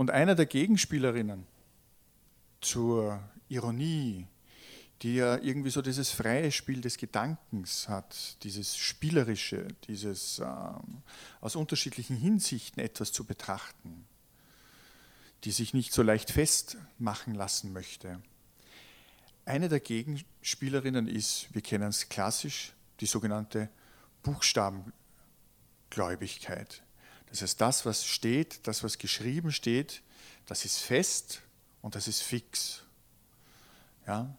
Und einer der Gegenspielerinnen zur Ironie, die ja irgendwie so dieses freie Spiel des Gedankens hat, dieses Spielerische, dieses ähm, aus unterschiedlichen Hinsichten etwas zu betrachten, die sich nicht so leicht festmachen lassen möchte. Eine der Gegenspielerinnen ist, wir kennen es klassisch, die sogenannte Buchstabengläubigkeit. Das heißt, das, was steht, das, was geschrieben steht, das ist fest und das ist fix. Ja?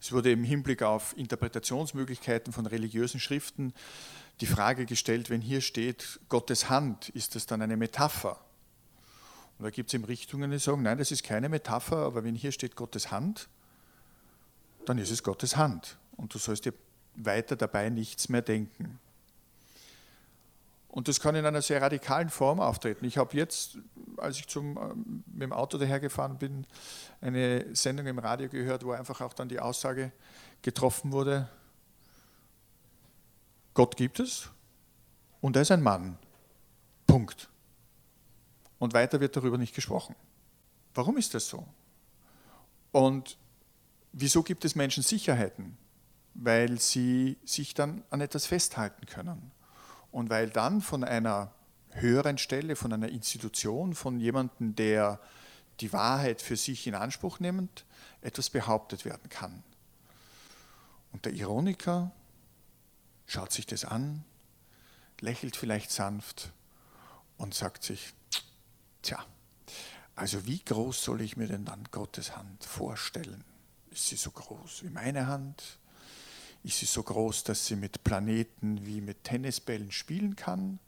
Es wurde im Hinblick auf Interpretationsmöglichkeiten von religiösen Schriften die Frage gestellt, wenn hier steht Gottes Hand, ist das dann eine Metapher? Und da gibt es eben Richtungen, die sagen, nein, das ist keine Metapher, aber wenn hier steht Gottes Hand, dann ist es Gottes Hand. Und du sollst dir weiter dabei nichts mehr denken. Und das kann in einer sehr radikalen Form auftreten. Ich habe jetzt, als ich zum, ähm, mit dem Auto dahergefahren bin, eine Sendung im Radio gehört, wo einfach auch dann die Aussage getroffen wurde, Gott gibt es und er ist ein Mann. Punkt. Und weiter wird darüber nicht gesprochen. Warum ist das so? Und wieso gibt es Menschen Sicherheiten? Weil sie sich dann an etwas festhalten können und weil dann von einer höheren Stelle, von einer Institution, von jemandem, der die Wahrheit für sich in Anspruch nimmt, etwas behauptet werden kann. Und der Ironiker schaut sich das an, lächelt vielleicht sanft und sagt sich, tja, also wie groß soll ich mir denn dann Gottes Hand vorstellen? Ist sie so groß wie meine Hand? Ist sie so groß, dass sie mit Planeten wie mit Tennisbällen spielen kann?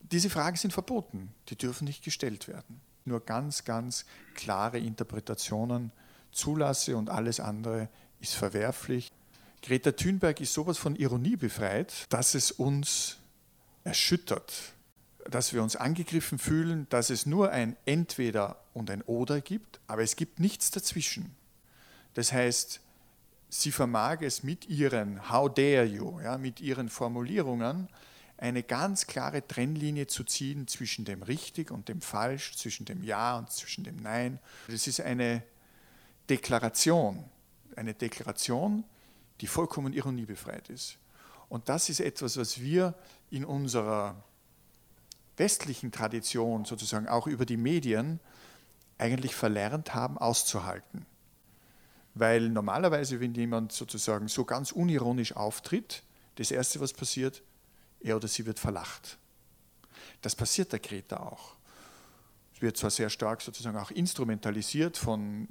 Diese Fragen sind verboten, die dürfen nicht gestellt werden. Nur ganz, ganz klare Interpretationen zulasse und alles andere ist verwerflich. Greta Thunberg ist sowas von Ironie befreit, dass es uns erschüttert, dass wir uns angegriffen fühlen, dass es nur ein Entweder und ein Oder gibt, aber es gibt nichts dazwischen. Das heißt, sie vermag es mit ihren How dare you, ja, mit ihren Formulierungen eine ganz klare Trennlinie zu ziehen zwischen dem Richtig und dem Falsch, zwischen dem Ja und zwischen dem Nein. Das ist eine Deklaration, eine Deklaration, die vollkommen ironiebefreit ist. Und das ist etwas, was wir in unserer westlichen Tradition, sozusagen auch über die Medien, eigentlich verlernt haben auszuhalten. Weil normalerweise, wenn jemand sozusagen so ganz unironisch auftritt, das Erste, was passiert, er oder sie wird verlacht. Das passiert der Greta auch. Es wird zwar sehr stark sozusagen auch instrumentalisiert von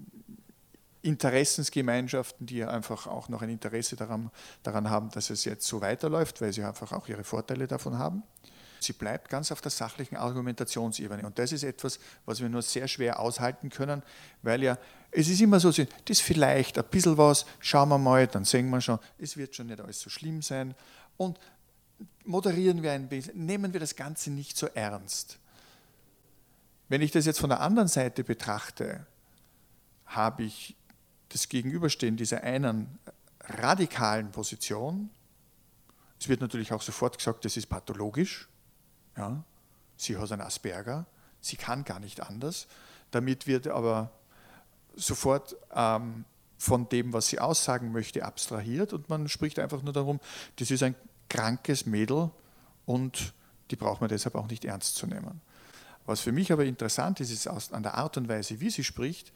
Interessensgemeinschaften, die einfach auch noch ein Interesse daran, daran haben, dass es jetzt so weiterläuft, weil sie einfach auch ihre Vorteile davon haben. Sie bleibt ganz auf der sachlichen Argumentationsebene. Und das ist etwas, was wir nur sehr schwer aushalten können, weil ja, es ist immer so, das ist vielleicht ein bisschen was, schauen wir mal, dann sehen wir schon, es wird schon nicht alles so schlimm sein. Und moderieren wir ein bisschen, nehmen wir das Ganze nicht so ernst. Wenn ich das jetzt von der anderen Seite betrachte, habe ich das Gegenüberstehen dieser einen radikalen Position. Es wird natürlich auch sofort gesagt, das ist pathologisch. Ja? Sie hat einen Asperger, sie kann gar nicht anders. Damit wird aber sofort ähm, von dem, was sie aussagen möchte, abstrahiert und man spricht einfach nur darum, das ist ein krankes Mädel und die braucht man deshalb auch nicht ernst zu nehmen. Was für mich aber interessant ist, ist an der Art und Weise, wie sie spricht,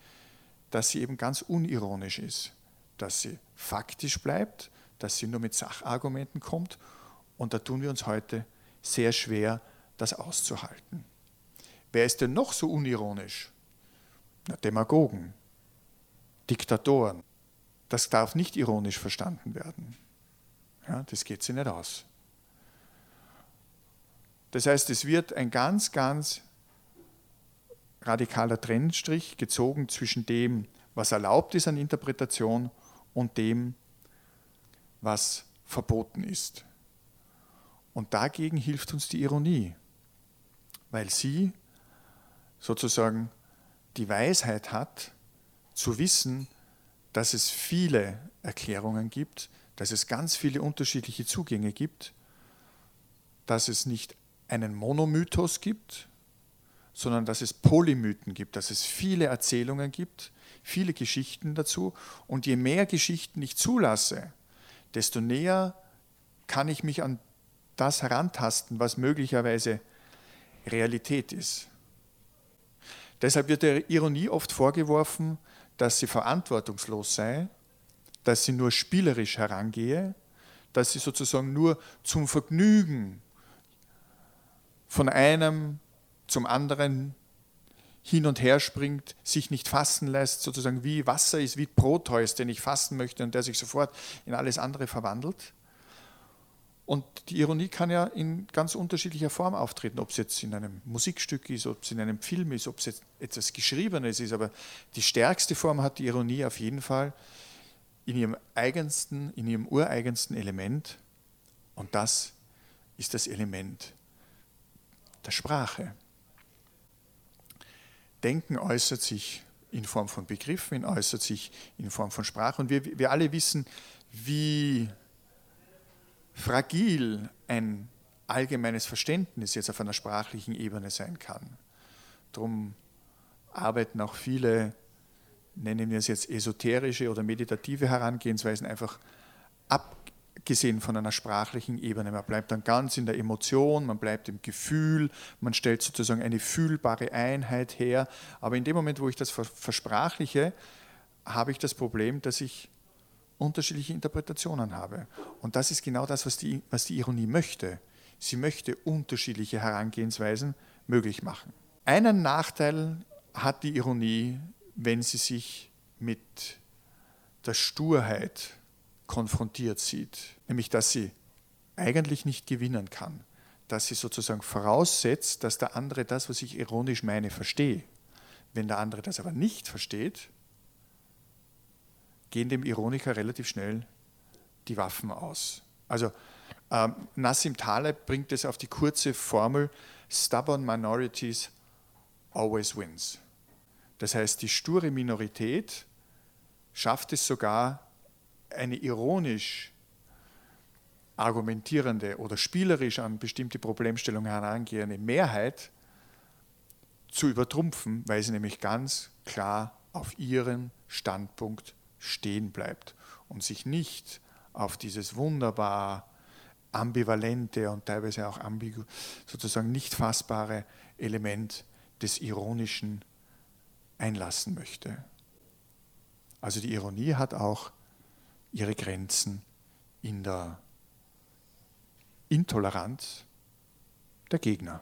dass sie eben ganz unironisch ist, dass sie faktisch bleibt, dass sie nur mit Sachargumenten kommt und da tun wir uns heute sehr schwer, das auszuhalten. Wer ist denn noch so unironisch? Na, Demagogen, Diktatoren. Das darf nicht ironisch verstanden werden. Ja, das geht sie nicht aus. Das heißt, es wird ein ganz, ganz radikaler Trennstrich gezogen zwischen dem, was erlaubt ist an Interpretation und dem, was verboten ist. Und dagegen hilft uns die Ironie weil sie sozusagen die Weisheit hat, zu wissen, dass es viele Erklärungen gibt, dass es ganz viele unterschiedliche Zugänge gibt, dass es nicht einen Monomythos gibt, sondern dass es Polymythen gibt, dass es viele Erzählungen gibt, viele Geschichten dazu. Und je mehr Geschichten ich zulasse, desto näher kann ich mich an das herantasten, was möglicherweise Realität ist. Deshalb wird der Ironie oft vorgeworfen, dass sie verantwortungslos sei, dass sie nur spielerisch herangehe, dass sie sozusagen nur zum Vergnügen von einem zum anderen hin und her springt, sich nicht fassen lässt, sozusagen wie Wasser ist, wie Proteus, den ich fassen möchte und der sich sofort in alles andere verwandelt. Und die Ironie kann ja in ganz unterschiedlicher Form auftreten, ob es jetzt in einem Musikstück ist, ob es in einem Film ist, ob es jetzt etwas Geschriebenes ist. Aber die stärkste Form hat die Ironie auf jeden Fall in ihrem eigensten, in ihrem ureigensten Element. Und das ist das Element der Sprache. Denken äußert sich in Form von Begriffen, äußert sich in Form von Sprache. Und wir, wir alle wissen, wie fragil ein allgemeines Verständnis jetzt auf einer sprachlichen Ebene sein kann. Darum arbeiten auch viele, nennen wir es jetzt esoterische oder meditative Herangehensweisen, einfach abgesehen von einer sprachlichen Ebene. Man bleibt dann ganz in der Emotion, man bleibt im Gefühl, man stellt sozusagen eine fühlbare Einheit her. Aber in dem Moment, wo ich das versprachliche, habe ich das Problem, dass ich unterschiedliche Interpretationen habe. Und das ist genau das, was die, was die Ironie möchte. Sie möchte unterschiedliche Herangehensweisen möglich machen. Einen Nachteil hat die Ironie, wenn sie sich mit der Sturheit konfrontiert sieht, nämlich dass sie eigentlich nicht gewinnen kann, dass sie sozusagen voraussetzt, dass der andere das, was ich ironisch meine, verstehe. Wenn der andere das aber nicht versteht, gehen dem Ironiker relativ schnell die Waffen aus. Also ähm, Nassim Taleb bringt es auf die kurze Formel, stubborn minorities always wins. Das heißt, die sture Minorität schafft es sogar, eine ironisch argumentierende oder spielerisch an bestimmte Problemstellungen herangehende Mehrheit zu übertrumpfen, weil sie nämlich ganz klar auf ihren Standpunkt stehen bleibt und sich nicht auf dieses wunderbar ambivalente und teilweise auch ambigu, sozusagen nicht fassbare Element des Ironischen einlassen möchte. Also die Ironie hat auch ihre Grenzen in der Intoleranz der Gegner.